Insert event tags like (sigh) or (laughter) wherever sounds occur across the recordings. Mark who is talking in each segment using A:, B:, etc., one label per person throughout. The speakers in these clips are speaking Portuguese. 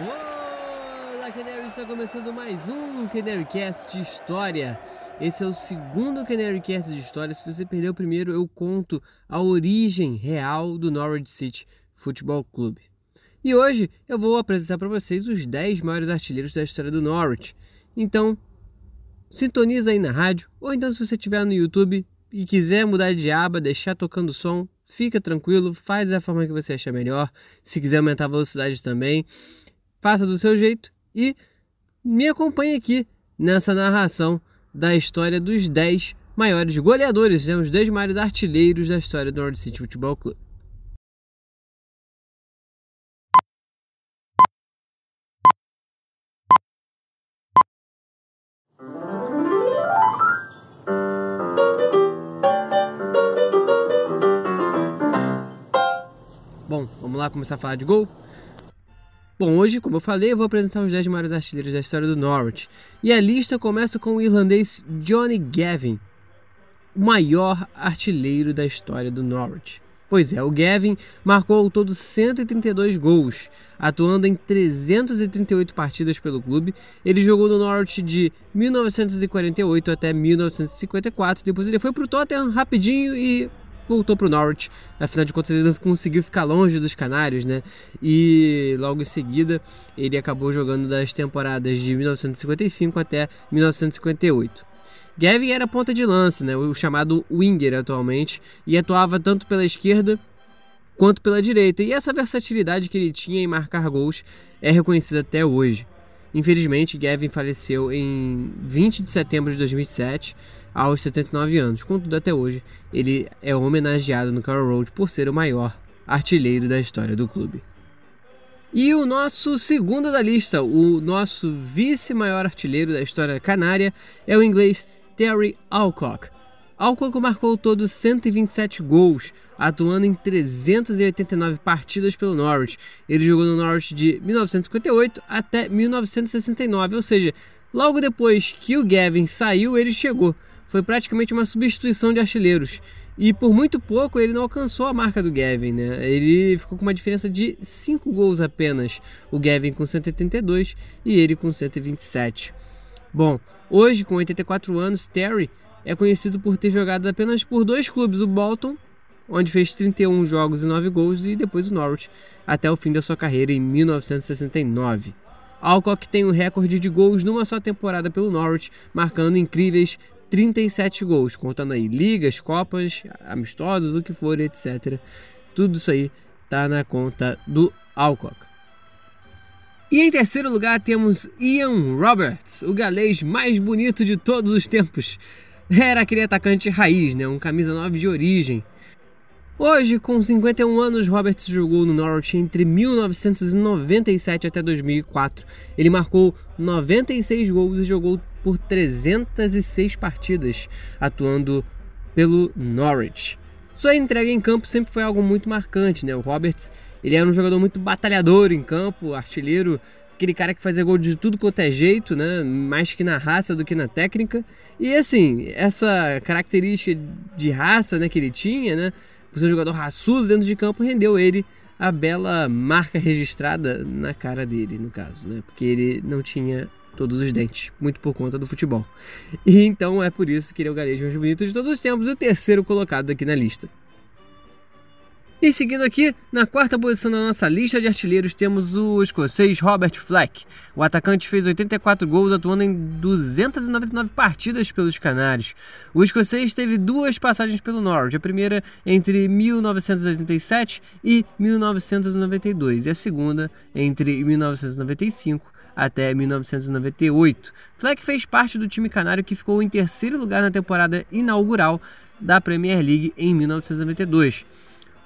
A: Olá, Canary! Está começando mais um Canarycast de História. Esse é o segundo Canarycast de História. Se você perdeu o primeiro, eu conto a origem real do Norwich City Futebol Clube. E hoje eu vou apresentar para vocês os 10 maiores artilheiros da história do Norwich. Então, sintoniza aí na rádio, ou então se você estiver no YouTube e quiser mudar de aba, deixar tocando o som, fica tranquilo, faz da forma que você achar melhor. Se quiser aumentar a velocidade também, faça do seu jeito e me acompanhe aqui nessa narração da história dos 10 maiores goleadores, né, os 10 maiores artilheiros da história do North City Futebol Clube. Bom, vamos lá começar a falar de gol? Bom, hoje, como eu falei, eu vou apresentar os 10 maiores artilheiros da história do Norwich. E a lista começa com o irlandês Johnny Gavin, o maior artilheiro da história do Norwich. Pois é, o Gavin marcou ao todo 132 gols, atuando em 338 partidas pelo clube. Ele jogou no Norwich de 1948 até 1954. Depois ele foi para o Tottenham rapidinho e voltou para o Norwich. Afinal de contas, ele não conseguiu ficar longe dos Canários, né? E logo em seguida, ele acabou jogando das temporadas de 1955 até 1958. Gavin era ponta de lança, né? o chamado winger atualmente, e atuava tanto pela esquerda quanto pela direita. E essa versatilidade que ele tinha em marcar gols é reconhecida até hoje. Infelizmente, Gavin faleceu em 20 de setembro de 2007 aos 79 anos. Contudo, até hoje, ele é homenageado no Carroll Road por ser o maior artilheiro da história do clube. E o nosso segundo da lista, o nosso vice-maior artilheiro da história canária, é o inglês Terry Alcock. Alcock marcou todos 127 gols, atuando em 389 partidas pelo Norwich. Ele jogou no Norwich de 1958 até 1969, ou seja, logo depois que o Gavin saiu, ele chegou foi praticamente uma substituição de artilheiros. E por muito pouco ele não alcançou a marca do Gavin, né? Ele ficou com uma diferença de 5 gols apenas. O Gavin com 182 e ele com 127. Bom, hoje com 84 anos, Terry é conhecido por ter jogado apenas por dois clubes, o Bolton, onde fez 31 jogos e 9 gols, e depois o Norwich, até o fim da sua carreira em 1969. Alcock tem um recorde de gols numa só temporada pelo Norwich, marcando incríveis 37 gols, contando aí ligas, copas, amistosos, o que for, etc. Tudo isso aí tá na conta do Alcock. E em terceiro lugar temos Ian Roberts, o galês mais bonito de todos os tempos. Era aquele atacante raiz, né? Um camisa 9 de origem. Hoje, com 51 anos, Roberts jogou no Norwich entre 1997 até 2004. Ele marcou 96 gols e jogou por 306 partidas, atuando pelo Norwich. Sua entrega em campo sempre foi algo muito marcante, né? O Roberts, ele era um jogador muito batalhador em campo, artilheiro, aquele cara que fazia gol de tudo quanto é jeito, né? Mais que na raça do que na técnica. E assim, essa característica de raça, né, que ele tinha, né? Por ser um jogador raçudo dentro de campo, rendeu ele a bela marca registrada na cara dele, no caso, né? Porque ele não tinha todos os dentes, muito por conta do futebol. E então é por isso que ele é o garejo mais bonito de todos os tempos, o terceiro colocado aqui na lista. E seguindo aqui, na quarta posição da nossa lista de artilheiros temos o escocês Robert Fleck. O atacante fez 84 gols atuando em 299 partidas pelos Canários. O escocês teve duas passagens pelo Norwich, a primeira entre 1987 e 1992 e a segunda entre 1995 até 1998. Fleck fez parte do time canário que ficou em terceiro lugar na temporada inaugural da Premier League em 1992.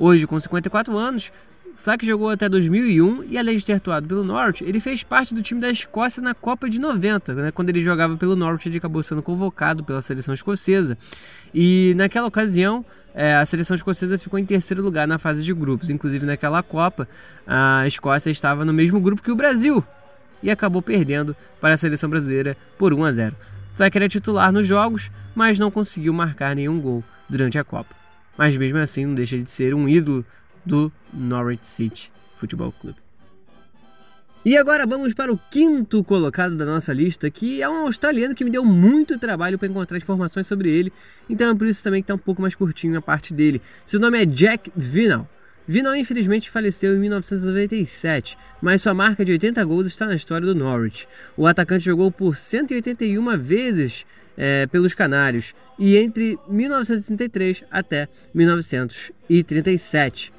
A: Hoje, com 54 anos, Fleck jogou até 2001 e, além de ter atuado pelo Norwich, ele fez parte do time da Escócia na Copa de 90. Né? Quando ele jogava pelo Norwich, ele acabou sendo convocado pela seleção escocesa. E naquela ocasião, é, a seleção escocesa ficou em terceiro lugar na fase de grupos. Inclusive, naquela Copa, a Escócia estava no mesmo grupo que o Brasil e acabou perdendo para a seleção brasileira por 1 a 0. Fleck era titular nos jogos, mas não conseguiu marcar nenhum gol durante a Copa mas mesmo assim não deixa de ser um ídolo do Norwich City Futebol Clube. E agora vamos para o quinto colocado da nossa lista, que é um australiano que me deu muito trabalho para encontrar informações sobre ele, então é por isso também que está um pouco mais curtinho a parte dele. Seu nome é Jack Vinal. Vinal infelizmente faleceu em 1997, mas sua marca de 80 gols está na história do Norwich. O atacante jogou por 181 vezes é, pelos Canários e entre 1933 até 1937.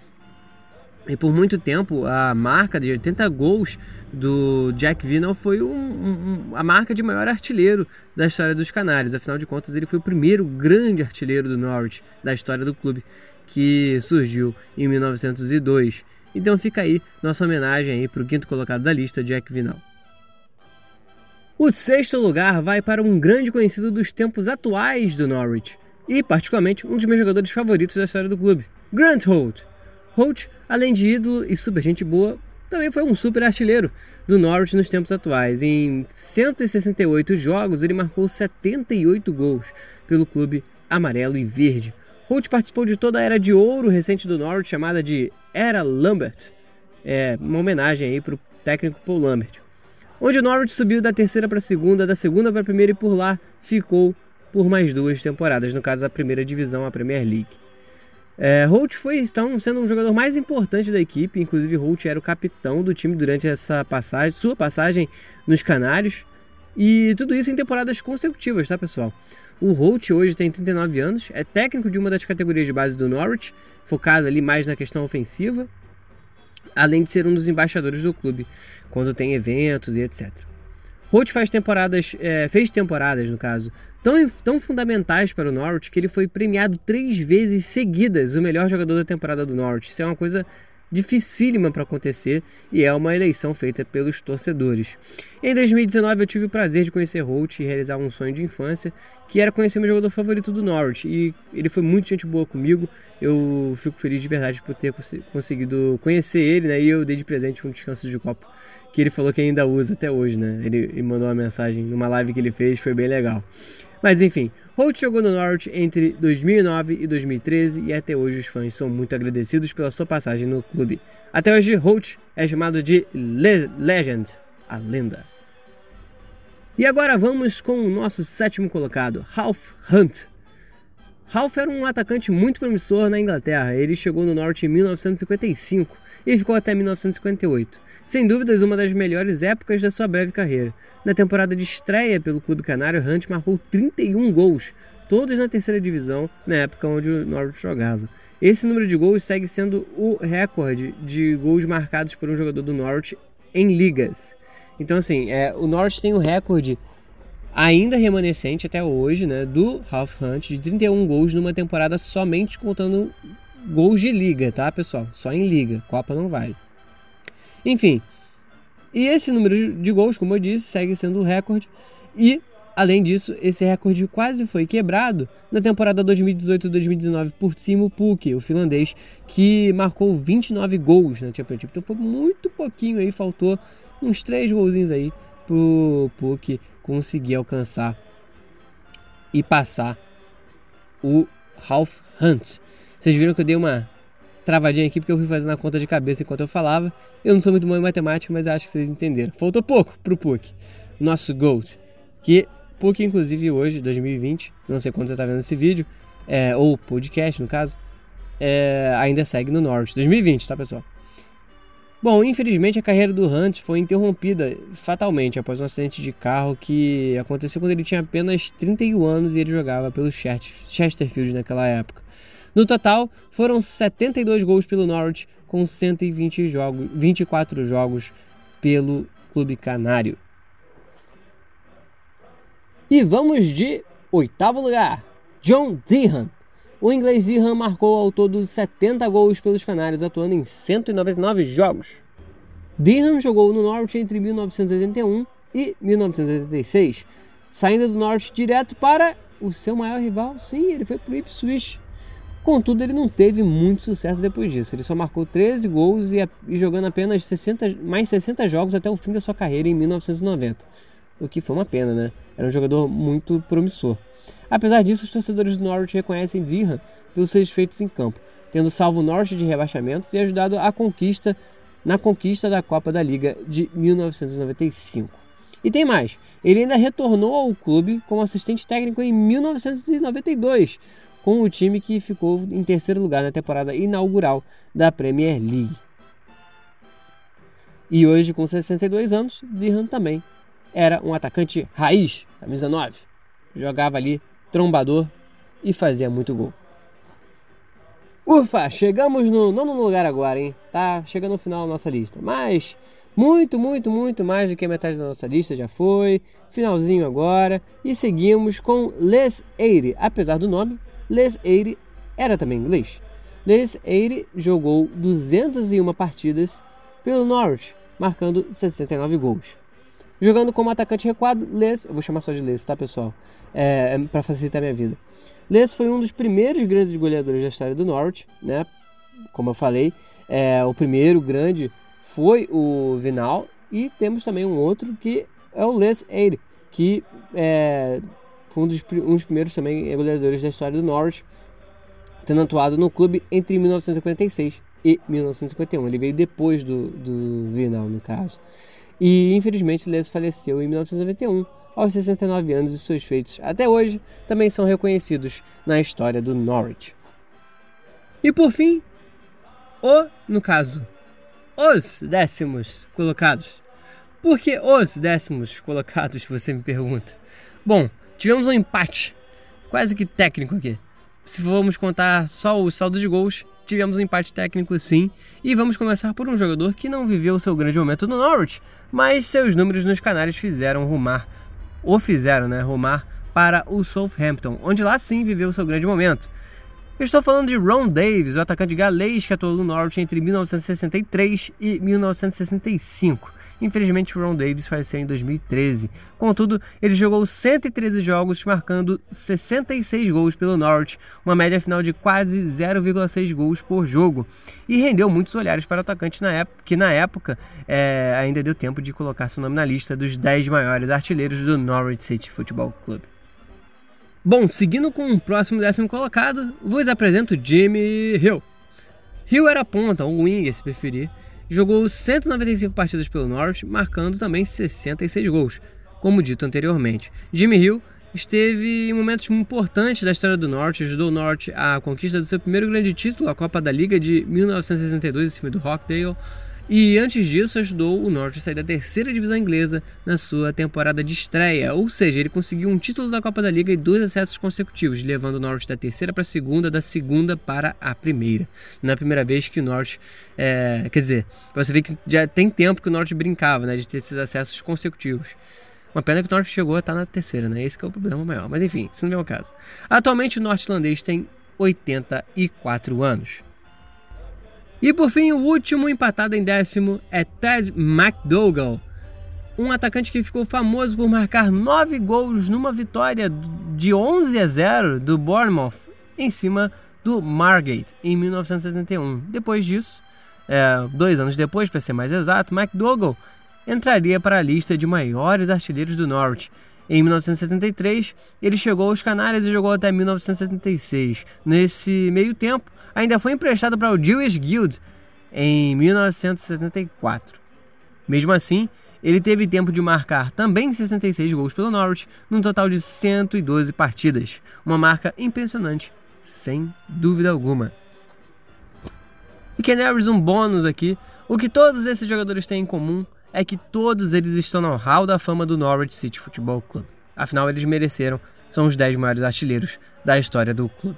A: E por muito tempo a marca de 80 gols do Jack Vinal foi um, um, a marca de maior artilheiro da história dos Canários. Afinal de contas, ele foi o primeiro grande artilheiro do Norwich da história do clube, que surgiu em 1902. Então fica aí nossa homenagem aí para o quinto colocado da lista, Jack Vinal. O sexto lugar vai para um grande conhecido dos tempos atuais do Norwich e, particularmente, um dos meus jogadores favoritos da história do clube, Grant Holt. Holt, além de ídolo e super gente boa, também foi um super artilheiro do Norwich nos tempos atuais. Em 168 jogos, ele marcou 78 gols pelo clube amarelo e verde. Holt participou de toda a era de ouro recente do Norwich, chamada de Era Lambert, é uma homenagem aí para o técnico Paul Lambert onde o Norwich subiu da terceira para a segunda, da segunda para a primeira e por lá ficou por mais duas temporadas, no caso a primeira divisão, a Premier League. É, Holt foi então sendo um jogador mais importante da equipe, inclusive Holt era o capitão do time durante essa passagem, sua passagem nos Canários, e tudo isso em temporadas consecutivas, tá pessoal? O Holt hoje tem 39 anos, é técnico de uma das categorias de base do Norwich, focado ali mais na questão ofensiva, além de ser um dos embaixadores do clube quando tem eventos e etc. Holt faz temporadas, é, fez temporadas, no caso, tão, tão fundamentais para o Norwich que ele foi premiado três vezes seguidas o melhor jogador da temporada do Norwich. Isso é uma coisa dificílima para acontecer e é uma eleição feita pelos torcedores. Em 2019 eu tive o prazer de conhecer Holt e realizar um sonho de infância, que era conhecer meu jogador favorito do Norwich e ele foi muito gente boa comigo. Eu fico feliz de verdade por ter conseguido conhecer ele, né? E eu dei de presente um descanso de copo que ele falou que ainda usa até hoje, né? Ele, ele mandou uma mensagem numa live que ele fez, foi bem legal. Mas enfim, Holt jogou no Norwich entre 2009 e 2013 e até hoje os fãs são muito agradecidos pela sua passagem no clube. Até hoje, Holt é chamado de Le Legend, a lenda. E agora vamos com o nosso sétimo colocado, Ralph Hunt. Ralph era um atacante muito promissor na Inglaterra. Ele chegou no Norte em 1955 e ficou até 1958. Sem dúvidas, uma das melhores épocas da sua breve carreira. Na temporada de estreia pelo clube canário, Hunt marcou 31 gols, todos na terceira divisão, na época onde o Norwich jogava. Esse número de gols segue sendo o recorde de gols marcados por um jogador do Norwich em ligas. Então, assim, é, o Norwich tem o recorde ainda remanescente até hoje, né, do Ralph Hunt, de 31 gols numa temporada somente contando gols de liga, tá, pessoal? Só em liga, Copa não vale. Enfim, e esse número de gols, como eu disse, segue sendo o recorde e Além disso, esse recorde quase foi quebrado na temporada 2018-2019 por Timo Pukki, o finlandês, que marcou 29 gols na Championship. Então foi muito pouquinho aí, faltou uns 3 golzinhos aí pro Pukki conseguir alcançar e passar o Ralph Hunt. Vocês viram que eu dei uma travadinha aqui porque eu fui fazendo a conta de cabeça enquanto eu falava. Eu não sou muito bom em matemática, mas acho que vocês entenderam. Faltou pouco pro Puck, nosso GOAT, que Puck inclusive hoje, 2020, não sei quando você está vendo esse vídeo, é, ou podcast no caso, é, ainda segue no Norte. 2020, tá pessoal? Bom, infelizmente a carreira do Hunt foi interrompida fatalmente após um acidente de carro que aconteceu quando ele tinha apenas 31 anos e ele jogava pelo Chesterfield naquela época. No total, foram 72 gols pelo Norwich com 120 jogos, 24 jogos pelo clube canário. E vamos de oitavo lugar, John Deehan. O inglês Iran marcou ao todo 70 gols pelos Canários, atuando em 199 jogos. Dehan jogou no Norwich entre 1981 e 1986, saindo do Norwich direto para o seu maior rival. Sim, ele foi para o Ipswich. Contudo, ele não teve muito sucesso depois disso. Ele só marcou 13 gols e, e jogando apenas 60, mais 60 jogos até o fim da sua carreira em 1990. O que foi uma pena, né? Era um jogador muito promissor. Apesar disso, os torcedores do Norwich reconhecem Dirham pelos seus feitos em campo, tendo salvo o Norwich de rebaixamentos e ajudado a conquista na conquista da Copa da Liga de 1995. E tem mais, ele ainda retornou ao clube como assistente técnico em 1992, com o time que ficou em terceiro lugar na temporada inaugural da Premier League. E hoje, com 62 anos, Dirham também era um atacante raiz, camisa 9. Jogava ali trombador e fazia muito gol. Ufa, chegamos no nono lugar agora, hein? Tá chegando no final da nossa lista. Mas muito, muito, muito mais do que metade da nossa lista já foi. Finalzinho agora. E seguimos com Les Eyre. Apesar do nome, Les Eyre era também inglês. Les Eyre jogou 201 partidas pelo Norwich, marcando 69 gols. Jogando como atacante recuado, Les, eu vou chamar só de Les, tá pessoal? É, é para facilitar minha vida. Les foi um dos primeiros grandes goleadores da história do Norwich, né? Como eu falei, é, o primeiro grande foi o Vinal e temos também um outro que é o Les Eyre, que é, foi um dos, um dos primeiros também goleadores da história do Norwich, tendo atuado no clube entre 1946 e 1951. Ele veio depois do, do Vinal, no caso. E infelizmente Les faleceu em 1991, aos 69 anos, e seus feitos até hoje também são reconhecidos na história do Norwich. E por fim, o, no caso, os décimos colocados. Por que os décimos colocados, (laughs) você me pergunta? Bom, tivemos um empate, quase que técnico aqui. Se formos contar só o saldo de gols, tivemos um empate técnico sim. E vamos começar por um jogador que não viveu seu grande momento no Norwich, mas seus números nos canários fizeram rumar, ou fizeram, né, rumar para o Southampton, onde lá sim viveu seu grande momento. Eu estou falando de Ron Davis, o atacante galês que atuou no Norwich entre 1963 e 1965. Infelizmente, Ron Davis faleceu em 2013. Contudo, ele jogou 113 jogos, marcando 66 gols pelo Norwich, uma média final de quase 0,6 gols por jogo, e rendeu muitos olhares para o atacante na época, que na época é, ainda deu tempo de colocar seu nome na lista dos 10 maiores artilheiros do Norwich City Football Club. Bom, seguindo com o próximo décimo colocado, vos apresento Jimmy Hill. Hill era ponta, ou wing, se preferir, Jogou 195 partidas pelo Norwich, marcando também 66 gols, como dito anteriormente. Jimmy Hill esteve em momentos importantes da história do Norte, ajudou o Norte à conquista do seu primeiro grande título, a Copa da Liga de 1962 em cima do Rockdale, e antes disso ajudou o Norte a sair da terceira divisão inglesa na sua temporada de estreia, ou seja, ele conseguiu um título da Copa da Liga e dois acessos consecutivos, levando o Norte da terceira para a segunda, da segunda para a primeira. Não é a primeira vez que o Norte, é, quer dizer, você vê que já tem tempo que o Norte brincava, né, de ter esses acessos consecutivos. Uma pena que o Norte chegou a estar na terceira, né? Esse é o problema maior. Mas enfim, isso não é o caso. Atualmente o norte-irlandês tem 84 anos. E por fim, o último empatado em décimo é Ted McDougall, um atacante que ficou famoso por marcar nove gols numa vitória de 11 a 0 do Bournemouth em cima do Margate em 1971. Depois disso, é, dois anos depois, para ser mais exato, McDougall entraria para a lista de maiores artilheiros do Norwich. Em 1973, ele chegou aos Canários e jogou até 1976. Nesse meio tempo, ainda foi emprestado para o Jewish Guild em 1974. Mesmo assim, ele teve tempo de marcar também 66 gols pelo Norwich, num total de 112 partidas, uma marca impressionante, sem dúvida alguma. E Canaries um bônus aqui, o que todos esses jogadores têm em comum é que todos eles estão no hall da fama do Norwich City Football Club. Afinal, eles mereceram, são os 10 maiores artilheiros da história do clube.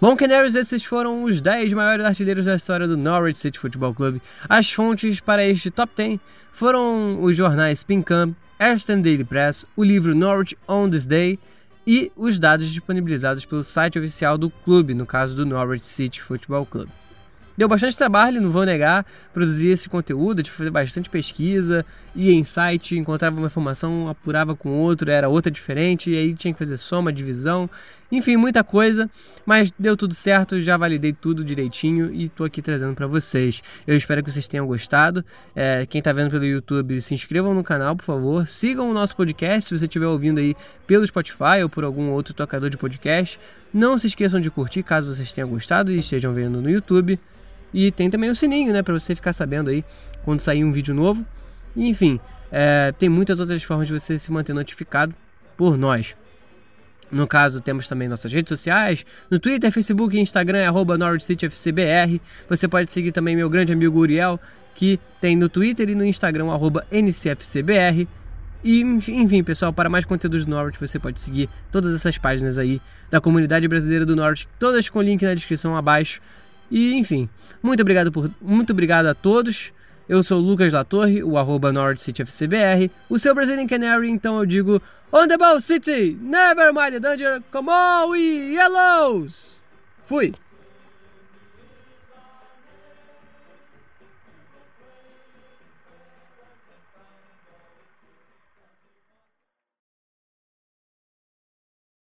A: Bom, Canaries, esses foram os 10 maiores artilheiros da história do Norwich City Football Club. As fontes para este top 10 foram os jornais Pincam, Aston Daily Press, o livro Norwich on This Day e os dados disponibilizados pelo site oficial do clube, no caso do Norwich City Football Club. Deu bastante trabalho, não vou negar, produzir esse conteúdo, de fazer bastante pesquisa, ia em site, encontrava uma informação, apurava com outro, era outra diferente, e aí tinha que fazer soma, divisão, enfim, muita coisa, mas deu tudo certo, já validei tudo direitinho e tô aqui trazendo para vocês. Eu espero que vocês tenham gostado. É, quem tá vendo pelo YouTube, se inscrevam no canal, por favor. Sigam o nosso podcast se você estiver ouvindo aí pelo Spotify ou por algum outro tocador de podcast. Não se esqueçam de curtir caso vocês tenham gostado e estejam vendo no YouTube. E tem também o sininho, né, para você ficar sabendo aí quando sair um vídeo novo. Enfim, é, tem muitas outras formas de você se manter notificado por nós. No caso, temos também nossas redes sociais. No Twitter, Facebook e Instagram é arroba NorwichCityFCBR. Você pode seguir também meu grande amigo Uriel, que tem no Twitter e no Instagram arroba NCFCBR. E, enfim, pessoal, para mais conteúdos do Norwich, você pode seguir todas essas páginas aí da comunidade brasileira do Norwich, todas com link na descrição abaixo. E, enfim, muito obrigado, por, muito obrigado a todos. Eu sou o Lucas Latorre, o arroba NorwichCityFCBR, o seu Brazilian Canary, então eu digo On the ball, City! Never mind the danger! Come on, we Yellows! Fui!